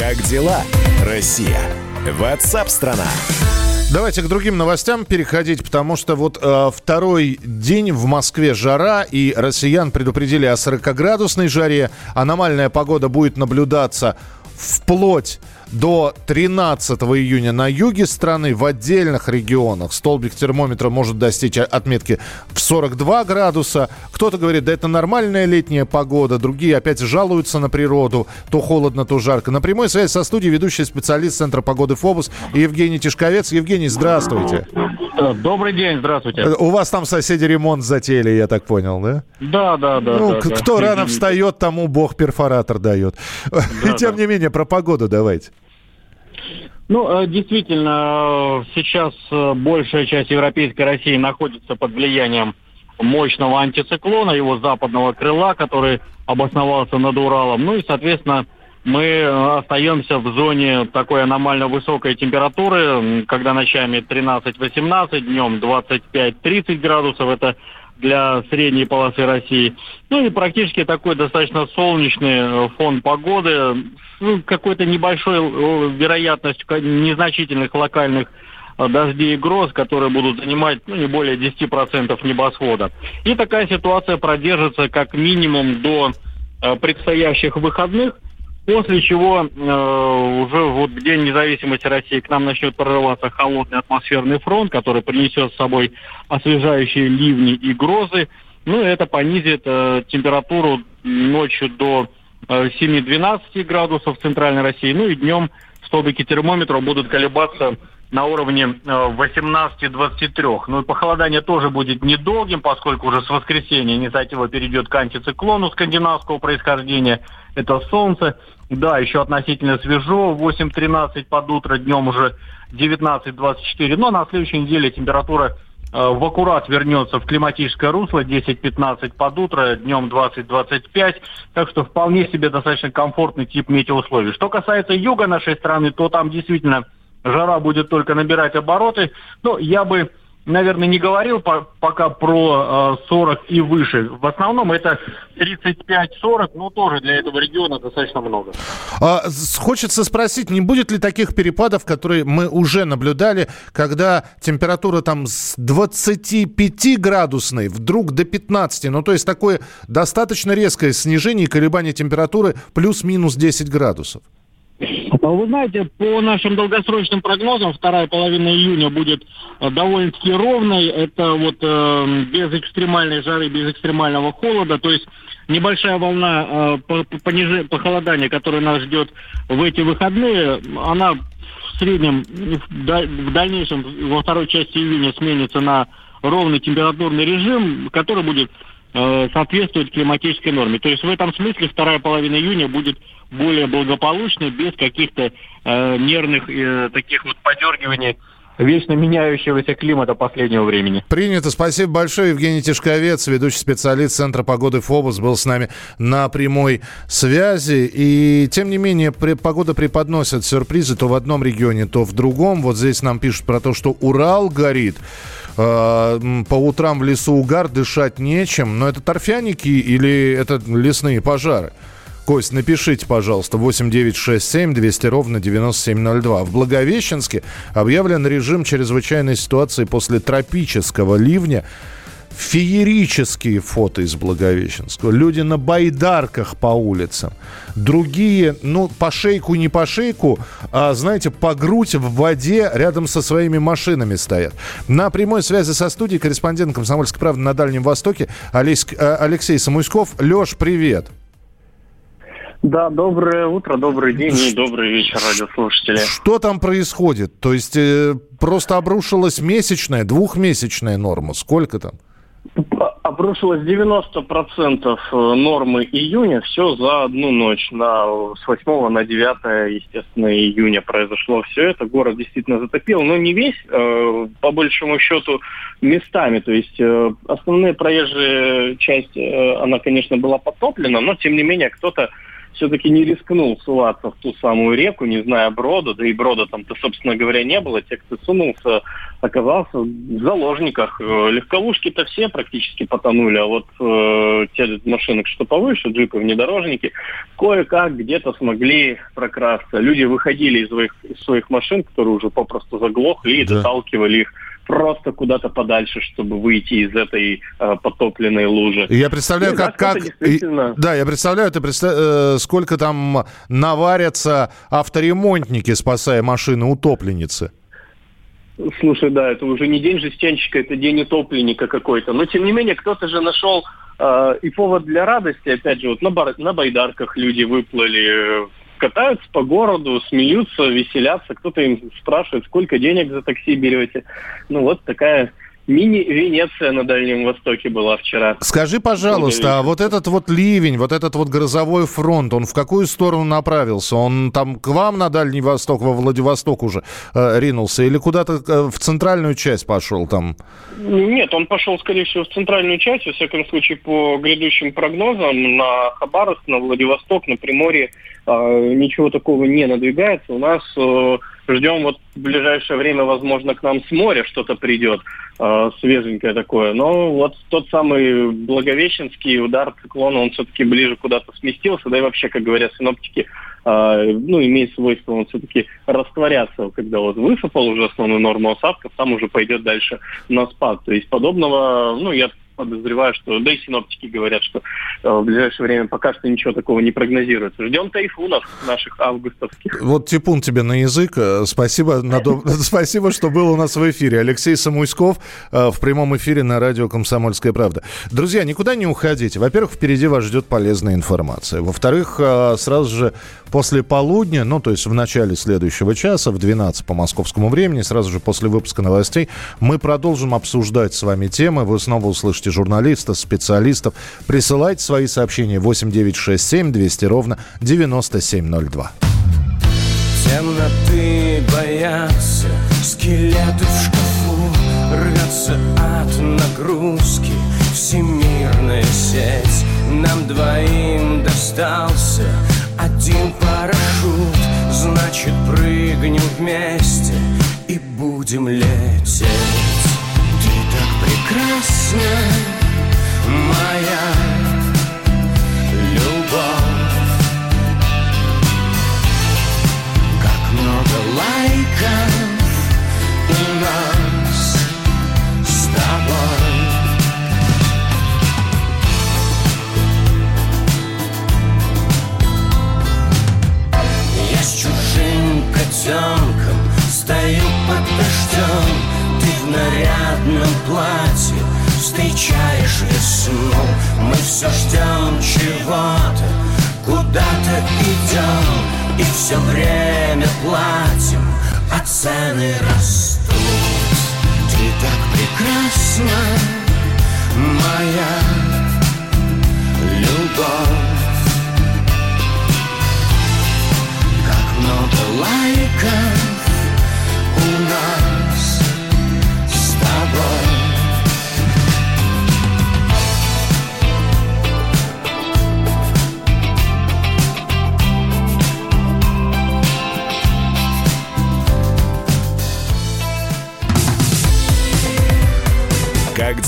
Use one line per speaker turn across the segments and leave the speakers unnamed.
Как дела, Россия? Ватсап-страна!
Давайте к другим новостям переходить, потому что вот э, второй день в Москве жара, и россиян предупредили о 40-градусной жаре. Аномальная погода будет наблюдаться вплоть до 13 июня на юге страны в отдельных регионах столбик термометра может достичь отметки в 42 градуса. Кто-то говорит, да это нормальная летняя погода, другие опять жалуются на природу, то холодно, то жарко. На прямой связи со студией ведущий специалист Центра погоды ФОБУС Евгений Тишковец. Евгений, здравствуйте.
Добрый день, здравствуйте.
У вас там соседи ремонт затеяли, я так понял, да?
Да, да, да.
Ну,
да,
кто
да.
рано встает, тому бог перфоратор дает.
Да,
Тем
да.
не менее, про погоду давайте.
Ну, э, действительно, э, сейчас э, большая часть европейской России находится под влиянием мощного антициклона, его западного крыла, который обосновался над Уралом. Ну и, соответственно, мы э, остаемся в зоне такой аномально высокой температуры, когда ночами 13-18, днем 25-30 градусов. Это для средней полосы России. Ну и практически такой достаточно солнечный э, фон погоды, ну, какой-то небольшой э, вероятность ка- незначительных локальных дождей и гроз, которые будут занимать ну, не более 10% небосвода. И такая ситуация продержится как минимум до предстоящих выходных, после чего э, уже вот в День независимости России к нам начнет прорываться холодный атмосферный фронт, который принесет с собой освежающие ливни и грозы. Ну, это понизит э, температуру ночью до э, 7-12 градусов в центральной России. Ну и днем столбики термометра будут колебаться на уровне э, 18-23. Ну и похолодание тоже будет недолгим, поскольку уже с воскресенья инициатива перейдет к антициклону скандинавского происхождения. Это солнце. Да, еще относительно свежо, 8-13 под утро, днем уже 19-24. Но на следующей неделе температура э, в аккурат вернется в климатическое русло 10-15 под утро, днем 20-25. Так что вполне себе достаточно комфортный тип метеоусловий. Что касается юга нашей страны, то там действительно жара будет только набирать обороты. Но я бы, наверное, не говорил по- пока про э, 40 и выше. В основном это 35-40, но тоже для этого региона достаточно много.
А, хочется спросить, не будет ли таких перепадов, которые мы уже наблюдали, когда температура там с 25 градусной вдруг до 15, ну то есть такое достаточно резкое снижение и колебание температуры плюс-минус 10 градусов?
Вы знаете, по нашим долгосрочным прогнозам, вторая половина июня будет э, довольно-таки ровной. Это вот э, без экстремальной жары, без экстремального холода. То есть небольшая волна э, похолодания, которая нас ждет в эти выходные, она в среднем, в дальнейшем, во второй части июня сменится на ровный температурный режим, который будет э, соответствовать климатической норме. То есть в этом смысле вторая половина июня будет более благополучной, без каких-то э, нервных э, таких вот подергиваний вечно меняющегося климата последнего времени.
Принято. Спасибо большое. Евгений Тишковец, ведущий специалист Центра погоды ФОБУС, был с нами на прямой связи. И, тем не менее, погода преподносит сюрпризы то в одном регионе, то в другом. Вот здесь нам пишут про то, что Урал горит. М, По утрам в лесу угар, дышать нечем. Но это торфяники или это лесные пожары? Кость, напишите, пожалуйста, 8967 200 ровно 9702. В Благовещенске объявлен режим чрезвычайной ситуации после тропического ливня. Феерические фото из Благовещенского. Люди на байдарках по улицам. Другие, ну, по шейку, не по шейку, а, знаете, по грудь в воде рядом со своими машинами стоят. На прямой связи со студией корреспондент «Комсомольской правды» на Дальнем Востоке э, Алексей Самуськов. Леш, привет.
Да, доброе утро, добрый день и добрый вечер, радиослушатели.
Что там происходит? То есть э, просто обрушилась месячная, двухмесячная норма. Сколько там?
Обрушилось 90% нормы июня, все за одну ночь. На, с 8 на 9, естественно, июня произошло все это. Город действительно затопил, но не весь, э, по большому счету, местами. То есть э, основная проезжая часть, э, она, конечно, была потоплена, но, тем не менее, кто-то все-таки не рискнул суваться в ту самую реку, не зная брода, да и брода там-то, собственно говоря, не было. Те, кто сунулся, оказался в заложниках. Э, легковушки-то все практически потонули, а вот э, те машины, что повыше, джипы, внедорожники, кое-как где-то смогли прокрасться. Люди выходили из своих, из своих машин, которые уже попросту заглохли, и да. доталкивали их просто куда-то подальше, чтобы выйти из этой э, потопленной лужи.
Я представляю, ну, как... как... Действительно... Да, я представляю, ты представ... э, сколько там наварятся авторемонтники, спасая машины утопленницы.
Слушай, да, это уже не день жестянщика, это день утопленника какой-то. Но, тем не менее, кто-то же нашел э, и повод для радости. Опять же, вот на, бар, на байдарках люди выплыли, катаются по городу, смеются, веселятся. Кто-то им спрашивает, сколько денег за такси берете. Ну, вот такая Мини-Венеция на Дальнем Востоке была вчера.
Скажи, пожалуйста, а вот этот вот ливень, вот этот вот грозовой фронт, он в какую сторону направился? Он там к вам на Дальний Восток, во Владивосток уже э, ринулся или куда-то э, в центральную часть пошел там?
Нет, он пошел, скорее всего, в центральную часть, во всяком случае, по грядущим прогнозам, на Хабаровск, на Владивосток, на Приморье э, ничего такого не надвигается. У нас э, ждем вот в ближайшее время, возможно, к нам с моря что-то придет э, свеженькое такое. Но вот тот самый Благовещенский удар циклона, он все-таки ближе куда-то сместился, да и вообще, как говорят синоптики, э, ну, имеет свойство он все-таки растворяться, когда вот высыпал уже основную норму осадков, там уже пойдет дальше на спад. То есть подобного, ну, я подозреваю, что, да и синоптики говорят, что э, в ближайшее время пока что ничего такого не прогнозируется. Ждем тайфунов наших августовских.
Вот типун тебе на язык. Э, спасибо, спасибо, что был у нас в эфире. Алексей Самуйсков э, в прямом эфире на радио «Комсомольская правда». Друзья, никуда не уходите. Во-первых, впереди вас ждет полезная информация. Во-вторых, сразу же после полудня, ну, то есть в начале следующего часа, в 12 по московскому времени, сразу же после выпуска новостей, мы продолжим обсуждать с вами темы. Вы снова услышите журналистов, специалистов. Присылайте свои сообщения. 8967 200 ровно 9702.
Темноты боятся, скелеты в шкафу Рвется от нагрузки. Всемирная сеть Нам двоим достался. Один парашют Значит, прыгнем вместе и будем лететь. Ты так прекрасна, моя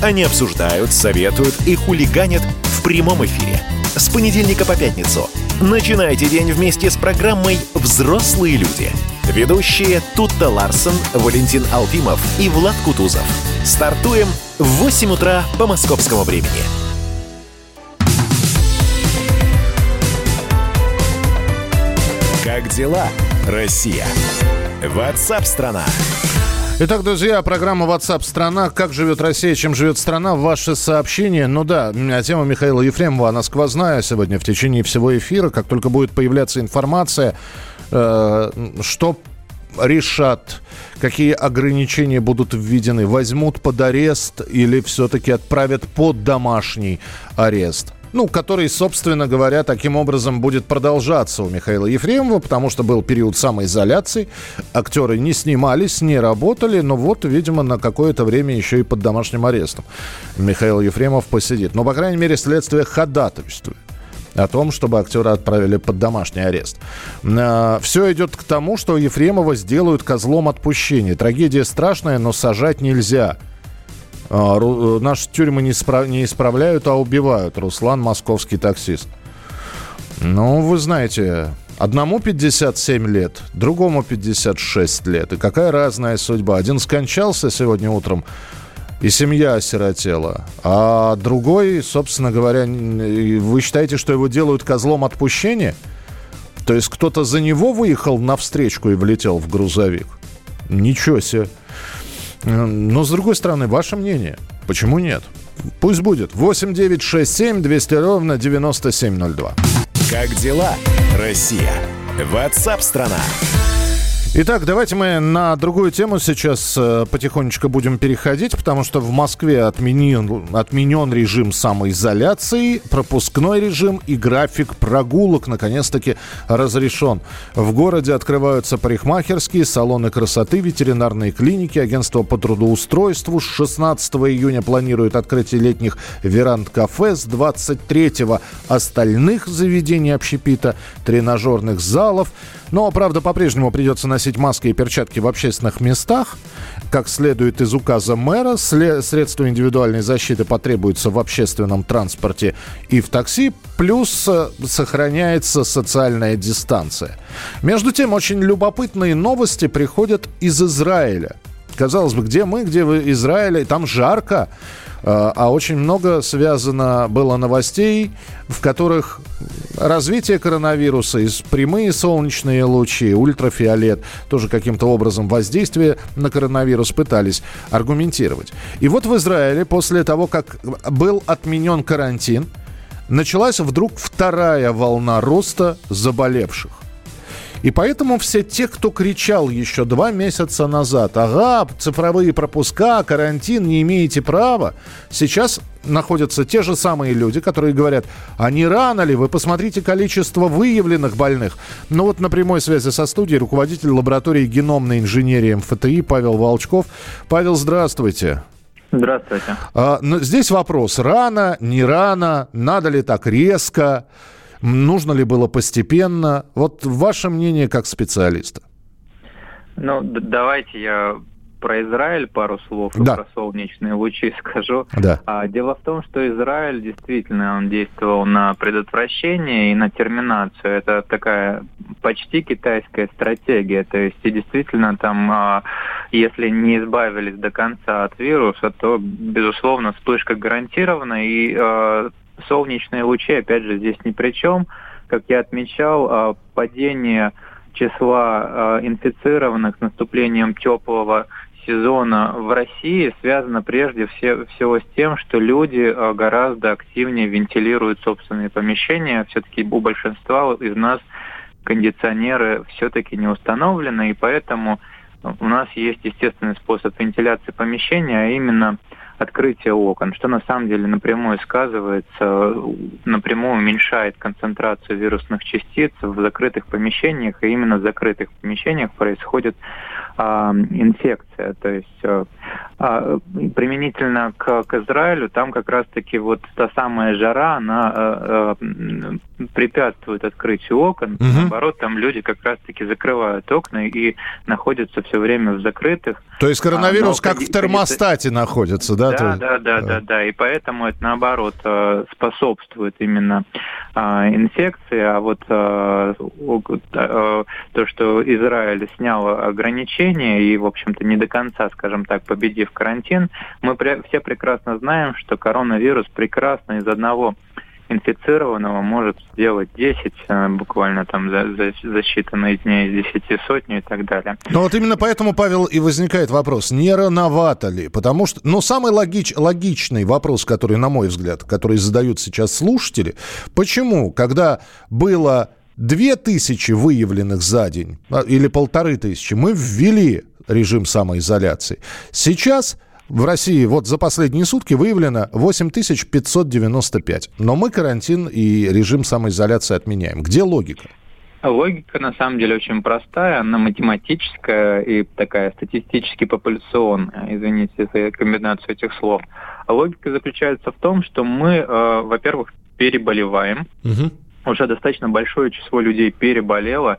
Они обсуждают, советуют и хулиганят в прямом эфире. С понедельника по пятницу – Начинайте день вместе с программой «Взрослые люди». Ведущие Тутта Ларсон, Валентин Алфимов и Влад Кутузов. Стартуем в 8 утра по московскому времени. Как дела, Россия? Ватсап-страна!
Итак, друзья, программа WhatsApp страна. Как живет Россия, чем живет страна? Ваши сообщения. Ну да, тема Михаила Ефремова, она сквозная сегодня в течение всего эфира. Как только будет появляться информация, э, что решат, какие ограничения будут введены, возьмут под арест или все-таки отправят под домашний арест ну, который, собственно говоря, таким образом будет продолжаться у Михаила Ефремова, потому что был период самоизоляции, актеры не снимались, не работали, но вот, видимо, на какое-то время еще и под домашним арестом Михаил Ефремов посидит. Но, по крайней мере, следствие ходатайствует о том, чтобы актера отправили под домашний арест. А, Все идет к тому, что Ефремова сделают козлом отпущения. Трагедия страшная, но сажать нельзя – наши тюрьмы не, справ... не исправляют, а убивают. Руслан, московский таксист. Ну, вы знаете, одному 57 лет, другому 56 лет. И какая разная судьба. Один скончался сегодня утром, и семья осиротела. А другой, собственно говоря, вы считаете, что его делают козлом отпущения? То есть кто-то за него выехал на встречку и влетел в грузовик? Ничего себе. Но, с другой стороны, ваше мнение. Почему нет? Пусть будет. 8 9 6 7 200 ровно 9702.
Как дела, Россия? Ватсап-страна!
Итак, давайте мы на другую тему сейчас э, потихонечку будем переходить, потому что в Москве отменен, отменен режим самоизоляции, пропускной режим и график прогулок наконец-таки разрешен. В городе открываются парикмахерские, салоны красоты, ветеринарные клиники, агентство по трудоустройству. С 16 июня планируют открытие летних веранд-кафе, с 23 остальных заведений общепита, тренажерных залов. Но, правда, по-прежнему придется носить маски и перчатки в общественных местах. Как следует из указа мэра, средства индивидуальной защиты потребуются в общественном транспорте и в такси, плюс э, сохраняется социальная дистанция. Между тем, очень любопытные новости приходят из Израиля. Казалось бы, где мы, где вы, Израиль, там жарко. А, а очень много связано было новостей, в которых развитие коронавируса, прямые солнечные лучи, ультрафиолет, тоже каким-то образом воздействие на коронавирус пытались аргументировать. И вот в Израиле после того, как был отменен карантин, началась вдруг вторая волна роста заболевших. И поэтому все те, кто кричал еще два месяца назад, ага, цифровые пропуска, карантин, не имеете права, сейчас находятся те же самые люди, которые говорят, а не рано ли? Вы посмотрите количество выявленных больных. Ну вот на прямой связи со студией руководитель лаборатории геномной инженерии МФТИ Павел Волчков. Павел, здравствуйте.
Здравствуйте.
А, ну, здесь вопрос, рано, не рано, надо ли так резко? Нужно ли было постепенно? Вот ваше мнение как специалиста.
Ну, давайте я про Израиль пару слов
да.
и про солнечные лучи скажу.
Да.
А, дело в том, что Израиль действительно он действовал на предотвращение и на терминацию. Это такая почти китайская стратегия. То есть и действительно там, а, если не избавились до конца от вируса, то безусловно вспышка гарантирована и а, солнечные лучи, опять же, здесь ни при чем. Как я отмечал, а, падение числа а, инфицированных с наступлением теплого сезона в России связано прежде всего с тем, что люди а, гораздо активнее вентилируют собственные помещения. Все-таки у большинства из нас кондиционеры все-таки не установлены, и поэтому у нас есть естественный способ вентиляции помещения, а именно открытие окон, что на самом деле напрямую сказывается, напрямую уменьшает концентрацию вирусных частиц в закрытых помещениях, и именно в закрытых помещениях происходит а, инфекция. То есть а, а, применительно к, к Израилю, там как раз-таки вот та самая жара, она а, а, препятствует открытию окон. Угу. Наоборот, там люди как раз-таки закрывают окна и находятся все время в закрытых.
То есть коронавирус а, как в термостате находится, да?
Да, да, да, да, да. И поэтому это наоборот э, способствует именно а, инфекции. А вот э, э, то, что Израиль снял ограничения и, в общем-то, не до конца, скажем так, победив карантин, мы все прекрасно знаем, что коронавирус прекрасно из одного инфицированного может сделать 10, э, буквально там за, за, за считанные дни из 10 сотню и так далее.
Но вот именно поэтому, Павел, и возникает вопрос, не рановато ли? Потому что, ну, самый логич, логичный вопрос, который, на мой взгляд, который задают сейчас слушатели, почему, когда было две тысячи выявленных за день а, или полторы тысячи, мы ввели режим самоизоляции. Сейчас в России вот за последние сутки выявлено 8595. Но мы карантин и режим самоизоляции отменяем. Где логика?
Логика на самом деле очень простая, она математическая и такая статистически популяционная, извините за комбинацию этих слов. логика заключается в том, что мы, э, во-первых, переболеваем. Угу. Уже достаточно большое число людей переболело.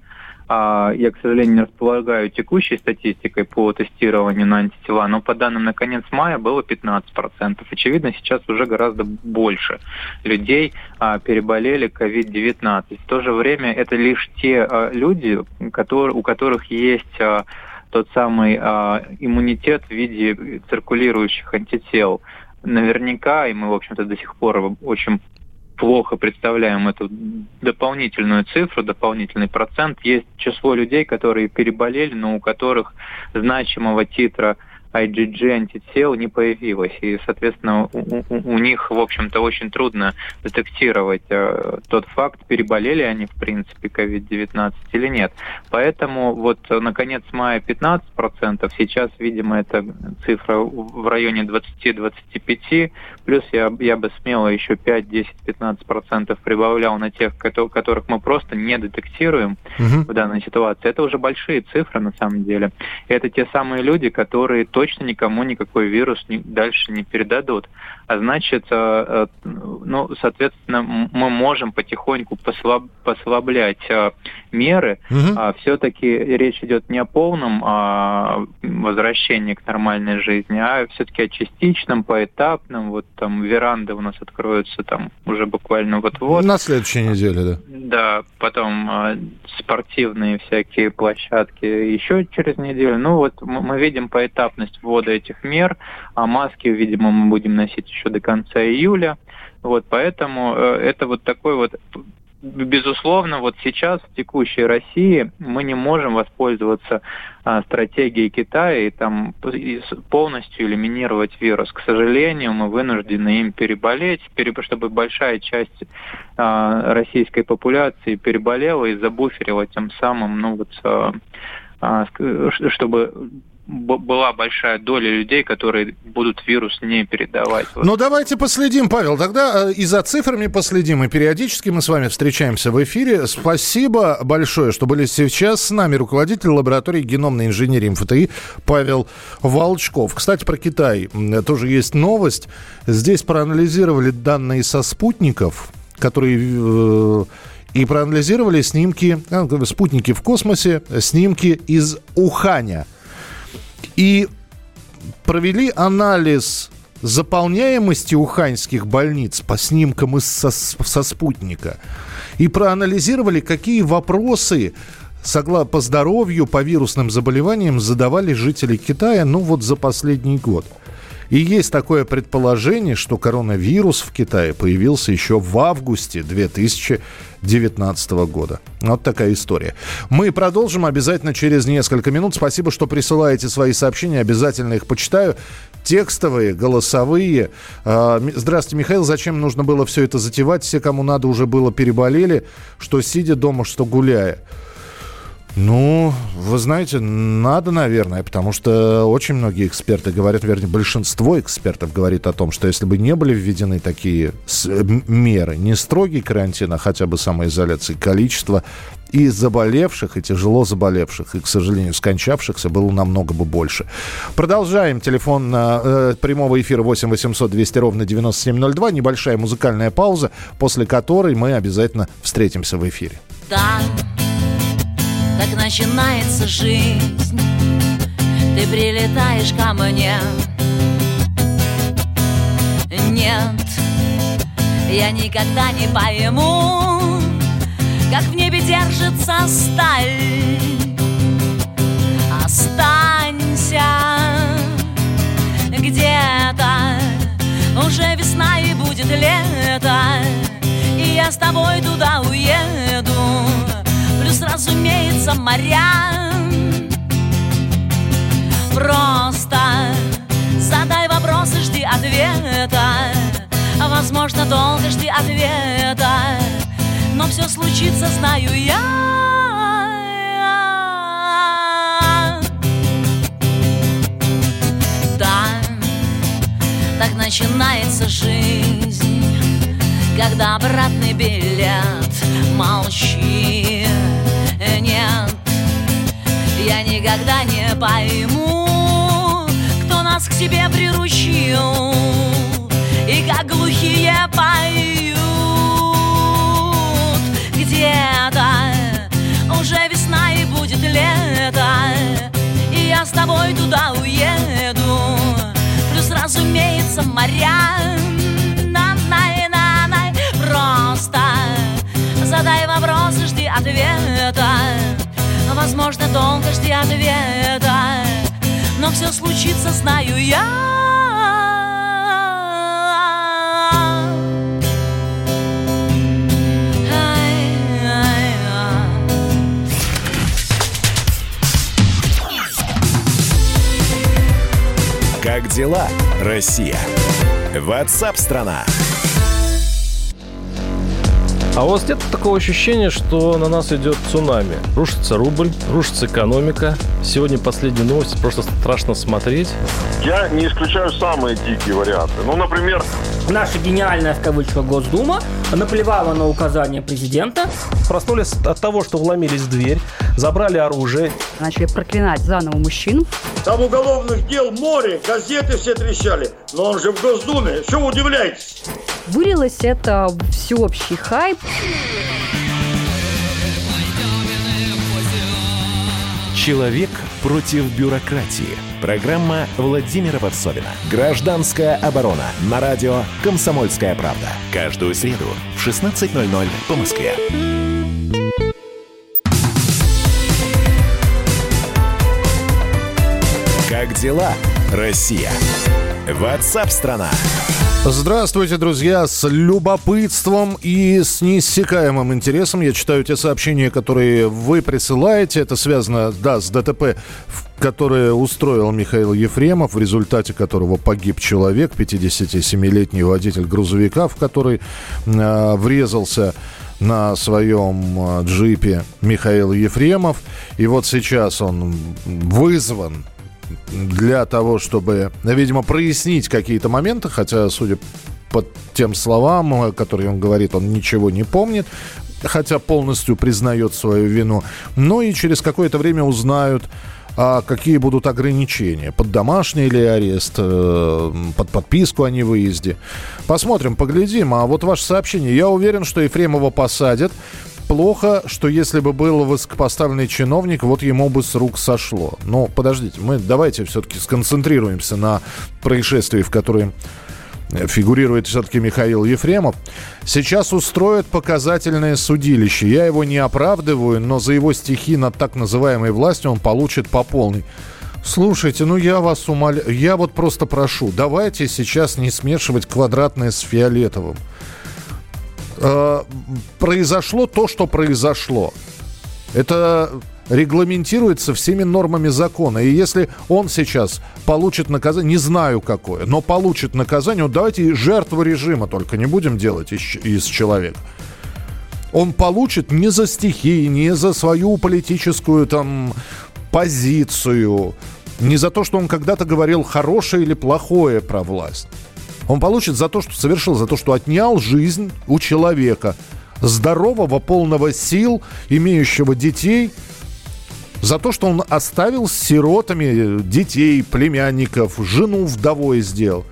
А, я, к сожалению, не располагаю текущей статистикой по тестированию на антитела, но по данным на конец мая было 15%. Очевидно, сейчас уже гораздо больше людей а, переболели COVID-19. В то же время это лишь те а, люди, у которых есть тот самый иммунитет в виде циркулирующих антител наверняка, и мы, в общем-то, до сих пор очень плохо представляем эту дополнительную цифру, дополнительный процент. Есть число людей, которые переболели, но у которых значимого титра IgG антител не появилось. И, соответственно, у, у, у них, в общем-то, очень трудно детектировать э, тот факт, переболели они, в принципе, COVID-19 или нет. Поэтому вот на конец мая 15%, сейчас, видимо, это цифра в районе 20-25%, плюс я, я бы смело еще 5, 10, 15% прибавлял на тех, которых мы просто не детектируем угу. в данной ситуации. Это уже большие цифры, на самом деле. Это те самые люди, которые точно никому никакой вирус не, дальше не передадут. А значит, э, э, ну, соответственно, мы можем потихоньку послаб, послаблять э, меры. Угу. А все-таки речь идет не о полном а, возвращении к нормальной жизни, а все-таки о частичном, поэтапном. Вот там веранды у нас откроются там уже буквально вот-вот.
На следующей неделе, да.
Да, потом спортивные всякие площадки еще через неделю. Ну вот мы видим поэтапность возможность ввода этих мер, а маски, видимо, мы будем носить еще до конца июля. Вот, поэтому э, это вот такой вот безусловно, вот сейчас в текущей России мы не можем воспользоваться а, стратегией Китая и там полностью элиминировать вирус. К сожалению, мы вынуждены им переболеть, чтобы большая часть а, российской популяции переболела и забуферила тем самым, ну вот, а, а чтобы была большая доля людей, которые будут вирус не передавать.
Ну, давайте последим, Павел. Тогда э, и за цифрами последим, и периодически мы с вами встречаемся в эфире. Спасибо большое, что были сейчас с нами руководитель лаборатории геномной инженерии МФТИ Павел Волчков. Кстати, про Китай тоже есть новость. Здесь проанализировали данные со спутников, которые э, и проанализировали снимки, э, спутники в космосе, снимки из Уханя – и провели анализ заполняемости уханьских больниц по снимкам из со, со спутника и проанализировали, какие вопросы по здоровью, по вирусным заболеваниям задавали жители Китая, ну вот за последний год. И есть такое предположение, что коронавирус в Китае появился еще в августе 2019 года. Вот такая история. Мы продолжим обязательно через несколько минут. Спасибо, что присылаете свои сообщения. Обязательно их почитаю. Текстовые, голосовые. А, здравствуйте, Михаил. Зачем нужно было все это затевать? Все, кому надо, уже было переболели. Что сидя дома, что гуляя. Ну, вы знаете, надо, наверное, потому что очень многие эксперты говорят, вернее, большинство экспертов говорит о том, что если бы не были введены такие меры, не строгий карантин, а хотя бы самоизоляция, количество и заболевших, и тяжело заболевших, и, к сожалению, скончавшихся было намного бы больше. Продолжаем. Телефон на, э, прямого эфира 8 800 200 ровно 9702. Небольшая музыкальная пауза, после которой мы обязательно встретимся в эфире.
Да так начинается жизнь. Ты прилетаешь ко мне. Нет, я никогда не пойму Как в небе держится сталь. Останься где-то. Уже весна и будет лето я с тобой туда уеду разумеется, моря Просто задай вопрос и жди ответа. Возможно, долго жди ответа. Но все случится, знаю я. Да, так начинается жизнь Когда обратный билет Молчи, нет. Я никогда не пойму Кто нас к себе приручил И как глухие поют. Где-то уже весна и будет лето И я с тобой туда уеду. Плюс, разумеется, моря задай вопрос и жди ответа Возможно, долго жди ответа Но все случится, знаю я
Как дела, Россия? Ватсап-страна!
А у вас нет такого ощущения, что на нас идет цунами? Рушится рубль, рушится экономика. Сегодня последние новости, просто страшно смотреть.
Я не исключаю самые дикие варианты. Ну, например,
Наша гениальная, в кавычках, Госдума наплевала на указания президента.
Проснулись от того, что вломились в дверь, забрали оружие.
Начали проклинать заново мужчин.
Там уголовных дел море, газеты все трещали. Но он же в Госдуме, что вы удивляетесь?
Вылилось это всеобщий хайп.
Человек против бюрократии. Программа Владимира Варсовина. Гражданская оборона. На радио «Комсомольская правда». Каждую среду в 16.00 по Москве. Как дела, Россия? Ватсап-страна!
Здравствуйте, друзья! С любопытством и с неиссякаемым интересом я читаю те сообщения, которые вы присылаете. Это связано, да, с ДТП, которое устроил Михаил Ефремов, в результате которого погиб человек, 57-летний водитель грузовика, в который э, врезался на своем э, джипе Михаил Ефремов. И вот сейчас он вызван для того, чтобы, видимо, прояснить какие-то моменты, хотя, судя по тем словам, э, которые он говорит, он ничего не помнит, хотя полностью признает свою вину. Но и через какое-то время узнают, а какие будут ограничения. Под домашний или арест, э, под подписку о невыезде. Посмотрим, поглядим. А вот ваше сообщение. Я уверен, что Ефремова посадят. Плохо, что если бы был высокопоставленный чиновник, вот ему бы с рук сошло. Но подождите, мы давайте все-таки сконцентрируемся на происшествии, в котором фигурирует все-таки Михаил Ефремов. Сейчас устроят показательное судилище. Я его не оправдываю, но за его стихи над так называемой властью он получит по полной. Слушайте, ну я вас умоляю, я вот просто прошу, давайте сейчас не смешивать квадратное с фиолетовым. Э, произошло то, что произошло. Это регламентируется всеми нормами закона. И если он сейчас получит наказание, не знаю какое, но получит наказание, вот давайте и жертву режима только не будем делать из, из человека. Он получит не за стихи, не за свою политическую там позицию, не за то, что он когда-то говорил хорошее или плохое про власть. Он получит за то, что совершил, за то, что отнял жизнь у человека, здорового, полного сил, имеющего детей, за то, что он оставил с сиротами детей, племянников, жену вдовой сделал.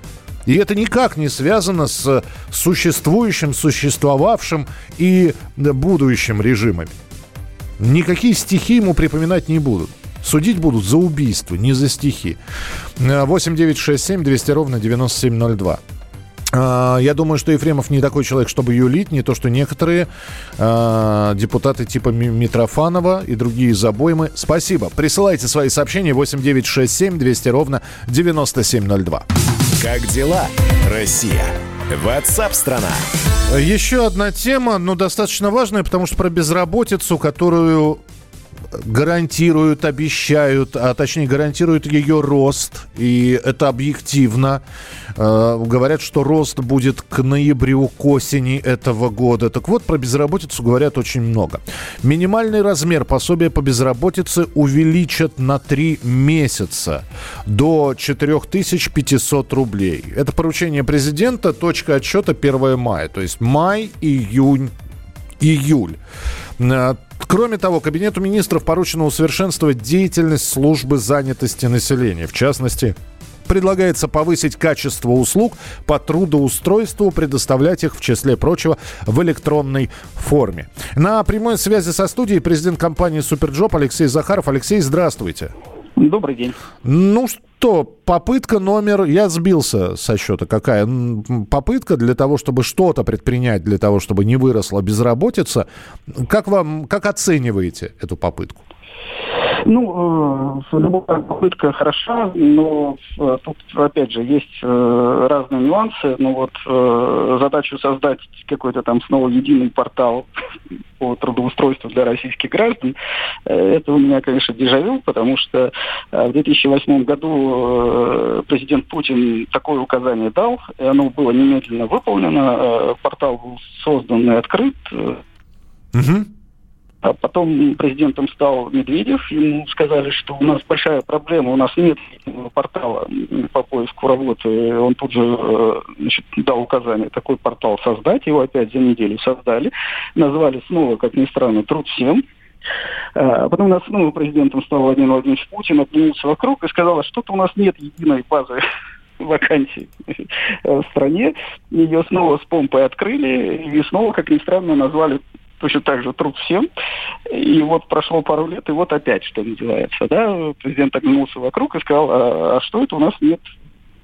И это никак не связано с существующим, существовавшим и будущим режимами. Никакие стихи ему припоминать не будут. Судить будут за убийство, не за стихи. 8 9 6 7 200 ровно 9702. А, Я думаю, что Ефремов не такой человек, чтобы юлить, не то, что некоторые э, депутаты типа Ми- Митрофанова и другие забоймы. Спасибо. Присылайте свои сообщения 8967 200 ровно 9702.
Как дела, Россия? WhatsApp страна.
Еще одна тема, но достаточно важная, потому что про безработицу, которую гарантируют, обещают, а точнее гарантируют ее рост, и это объективно. Э, говорят, что рост будет к ноябрю, к осени этого года. Так вот, про безработицу говорят очень много. Минимальный размер пособия по безработице увеличат на 3 месяца до 4500 рублей. Это поручение президента, точка отсчета 1 мая. То есть май, июнь, июль. Э, Кроме того, Кабинету министров поручено усовершенствовать деятельность службы занятости населения. В частности, предлагается повысить качество услуг по трудоустройству, предоставлять их, в числе прочего, в электронной форме. На прямой связи со студией президент компании «Superjob» Алексей Захаров. Алексей, здравствуйте.
Добрый день.
Ну что, попытка номер... Я сбился со счета. Какая? Попытка для того, чтобы что-то предпринять, для того, чтобы не выросла безработица. Как вам, как оцениваете эту попытку?
Ну, э, любая попытка хороша, но э, тут, опять же, есть э, разные нюансы. Ну вот задачу создать какой-то там снова единый портал по трудоустройству для российских граждан, это у меня, конечно, дежавю, потому что в 2008 году президент Путин такое указание дал, и оно было немедленно выполнено, портал был создан и открыт.
Угу.
А потом президентом стал Медведев. Ему сказали, что у нас большая проблема, у нас нет портала по поиску работы. Он тут же э, значит, дал указание такой портал создать. Его опять за неделю создали. Назвали снова, как ни странно, «Труд всем». А потом у нас снова президентом стал Владимир Владимирович Путин, оглянулся вокруг и сказал, «А что-то у нас нет единой базы вакансий в стране. Ее снова с помпой открыли и снова, как ни странно, назвали точно так же труд всем. И вот прошло пару лет, и вот опять, что называется, да, президент оглянулся вокруг и сказал, а, а что это у нас нет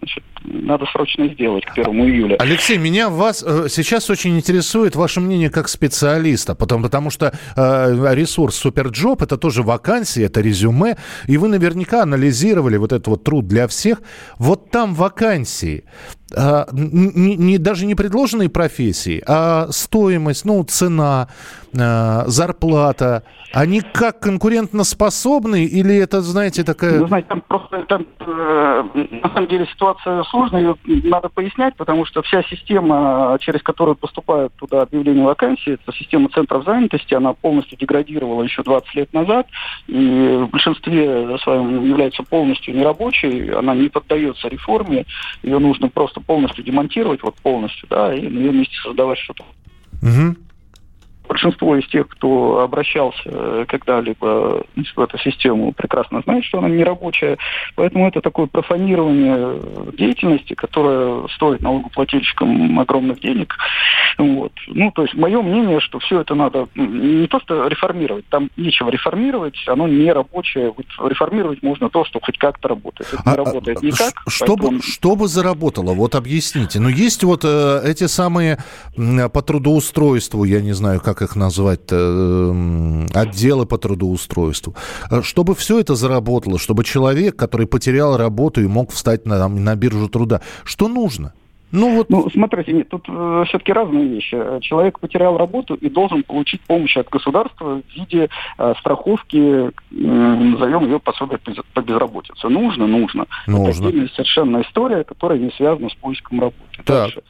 Значит, надо срочно сделать к первому июля.
Алексей, меня вас э, сейчас очень интересует ваше мнение как специалиста, потому, потому что э, ресурс Superjob это тоже вакансии, это резюме, и вы наверняка анализировали вот этот вот труд для всех. Вот там вакансии, э, не, не, даже не предложенные профессии, а стоимость, ну, цена, э, зарплата, они как конкурентно способны или это, знаете, такая...
Ну, знаете, там просто там, э, на самом деле ситуация сложная, ее надо пояснять, потому что вся система, через которую поступают туда объявления вакансий, это система центров занятости, она полностью деградировала еще 20 лет назад, и в большинстве своем является полностью нерабочей, она не поддается реформе, ее нужно просто полностью демонтировать, вот полностью, да, и на ее месте создавать что-то.
Угу
большинство из тех, кто обращался э, когда-либо в эту систему, прекрасно знает, что она не рабочая. Поэтому это такое профанирование деятельности, которое стоит налогоплательщикам огромных денег. Вот. Ну, то есть мое мнение, что все это надо не то что реформировать, там нечего реформировать, оно не рабочее. Вот реформировать можно то, что хоть как-то работает. Это не а, работает а, никак.
Чтобы, поэтому... чтобы заработало, вот объясните. Ну, есть вот э, эти самые по трудоустройству, я не знаю, как как их назвать, э, отделы по трудоустройству, э, чтобы все это заработало, чтобы человек, который потерял работу и мог встать на, на биржу труда, что нужно?
Ну вот, ну смотрите, нет, тут э, все-таки разные вещи. Человек потерял работу и должен получить помощь от государства в виде э, страховки, э, назовем ее пособие по безработице. Нужно, нужно.
Нужно.
Это совершенно история, которая не связана с поиском работы.
Так. Дальше.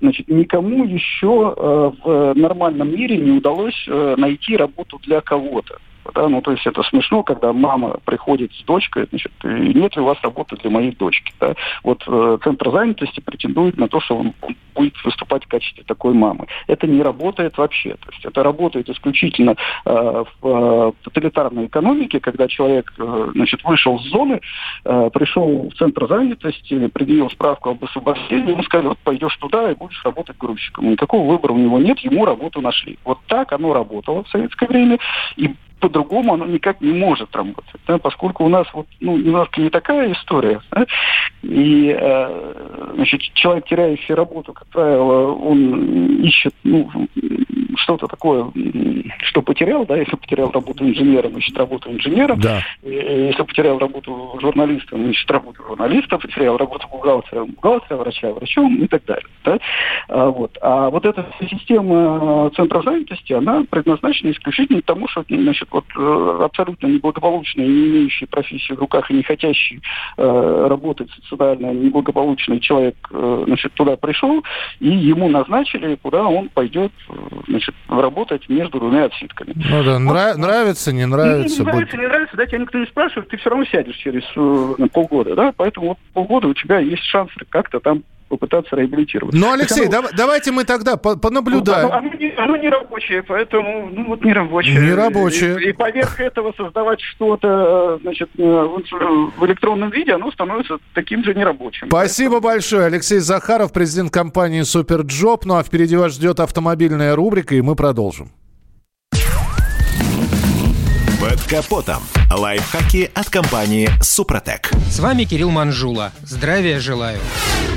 Значит, никому еще э, в нормальном мире не удалось э, найти работу для кого-то. Да? Ну, то есть это смешно, когда мама приходит с дочкой, значит, нет ли у вас работы для моей дочки. Да? Вот э, Центр занятости претендует на то, что он будет выступать в качестве такой мамы. Это не работает вообще. То есть это работает исключительно э, в э, тоталитарной экономике, когда человек э, значит, вышел с зоны, э, пришел в Центр занятости, предъявил справку об освобождении, ему сказали, вот пойдешь туда и будешь работать грузчиком. Никакого выбора у него нет, ему работу нашли. Вот так оно работало в советское время, и по-другому оно никак не может работать, да, поскольку у нас вот, ну, немножко не такая история. Да, и э, значит, человек, теряющий работу, как правило, он ищет ну, что-то такое, что потерял, да, если потерял работу инженером, ищет работу инженером,
Да.
Если потерял работу журналистом, ищет работу журналиста, потерял работу бухгалтера, бухгалтера, врача, врачом и так далее. Да? А, вот. а вот эта система центров занятости, она предназначена исключительно тому, что значит, вот, э, абсолютно неблагополучный, не имеющий профессию в руках и не хотящий э, работать социально неблагополучный человек э, значит, туда пришел, и ему назначили, куда он пойдет э, значит, работать между двумя отсидками.
Ну да, нра- нравится, не нравится.
Не, не нравится, не нравится, да, тебя никто не спрашивает, ты все равно сядешь через э, полгода, да, поэтому вот полгода у тебя есть шанс как-то там попытаться реабилитироваться.
Ну, Алексей,
оно-
дав- давайте мы тогда по- понаблюдаем.
Оно, оно не, оно не рабочее, поэтому, ну, вот не рабочее.
Не рабочее.
И, и поверх этого создавать что-то, значит, э, в электронном виде, оно становится таким же нерабочим.
Спасибо большое. Алексей Захаров, президент компании Superjob. Ну а впереди вас ждет автомобильная рубрика, и мы продолжим.
Под капотом. Лайфхаки от компании «Супротек».
С вами Кирилл Манжула. Здравия желаю.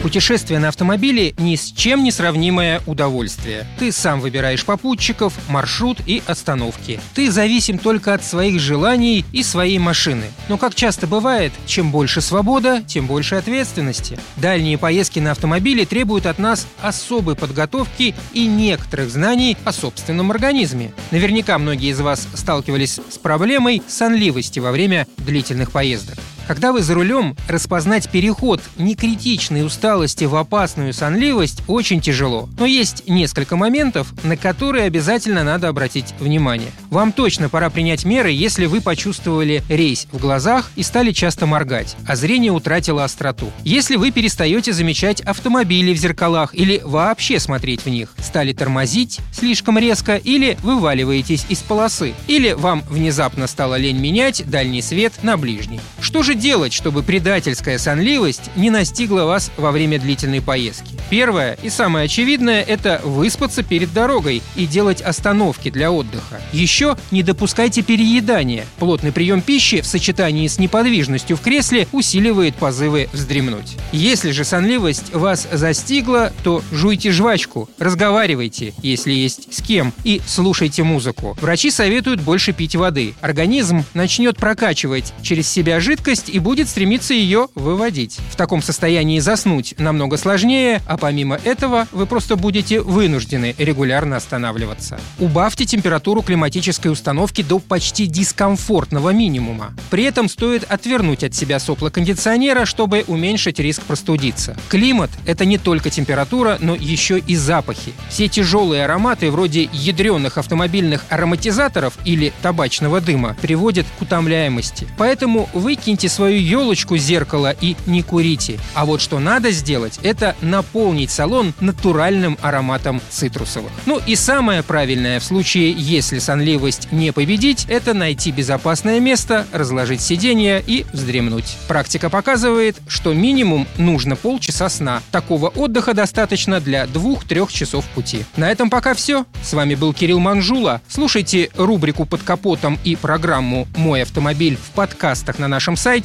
Путешествие на автомобиле – ни с чем не сравнимое удовольствие. Ты сам выбираешь попутчиков, маршрут и остановки. Ты зависим только от своих желаний и своей машины. Но, как часто бывает, чем больше свобода, тем больше ответственности. Дальние поездки на автомобиле требуют от нас особой подготовки и некоторых знаний о собственном организме. Наверняка многие из вас сталкивались с проблемой сонливости во время длительных поездок. Когда вы за рулем, распознать переход некритичной усталости в опасную сонливость очень тяжело. Но есть несколько моментов, на которые обязательно надо обратить внимание. Вам точно пора принять меры, если вы почувствовали рейс в глазах и стали часто моргать, а зрение утратило остроту. Если вы перестаете замечать автомобили в зеркалах или вообще смотреть в них, стали тормозить слишком резко или вываливаетесь из полосы, или вам внезапно стало лень менять дальний свет на ближний. Что же делать, чтобы предательская сонливость не настигла вас во время длительной поездки? Первое и самое очевидное – это выспаться перед дорогой и делать остановки для отдыха. Еще не допускайте переедания. Плотный прием пищи в сочетании с неподвижностью в кресле усиливает позывы вздремнуть. Если же сонливость вас застигла, то жуйте жвачку, разговаривайте, если есть с кем, и слушайте музыку. Врачи советуют больше пить воды. Организм начнет прокачивать через себя жидкость и будет стремиться ее выводить. В таком состоянии заснуть намного сложнее, а помимо этого вы просто будете вынуждены регулярно останавливаться. Убавьте температуру климатической установки до почти дискомфортного минимума. При этом стоит отвернуть от себя сопла кондиционера, чтобы уменьшить риск простудиться. Климат – это не только температура, но еще и запахи. Все тяжелые ароматы, вроде ядреных автомобильных ароматизаторов или табачного дыма, приводят к утомляемости. Поэтому выкиньте свою елочку зеркала и не курите. А вот что надо сделать, это наполнить салон натуральным ароматом цитрусовых. Ну и самое правильное в случае, если сонливость не победить, это найти безопасное место, разложить сиденье и вздремнуть. Практика показывает, что минимум нужно полчаса сна. Такого отдыха достаточно для двух-трех часов пути. На этом пока все. С вами был Кирилл Манжула. Слушайте рубрику «Под капотом» и программу «Мой автомобиль» в подкастах на нашем сайте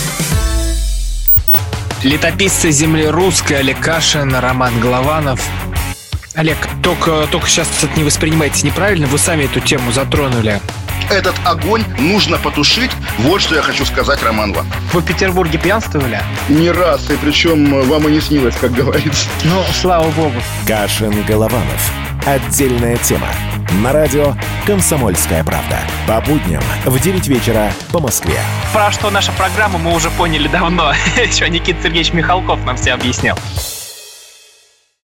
Летописцы земли русской Олег Кашин, Роман Голованов. Олег, только, только сейчас это не воспринимайте неправильно, вы сами эту тему затронули.
Этот огонь нужно потушить. Вот что я хочу сказать, Роман вам.
Вы в Петербурге пьянствовали?
Не раз, и причем вам и не снилось, как говорится.
Ну, слава богу.
Кашин Голованов. Отдельная тема. На радио «Комсомольская правда». По будням в 9 вечера по Москве.
Про что наша программа мы уже поняли давно. Еще Никита Сергеевич Михалков нам все объяснял.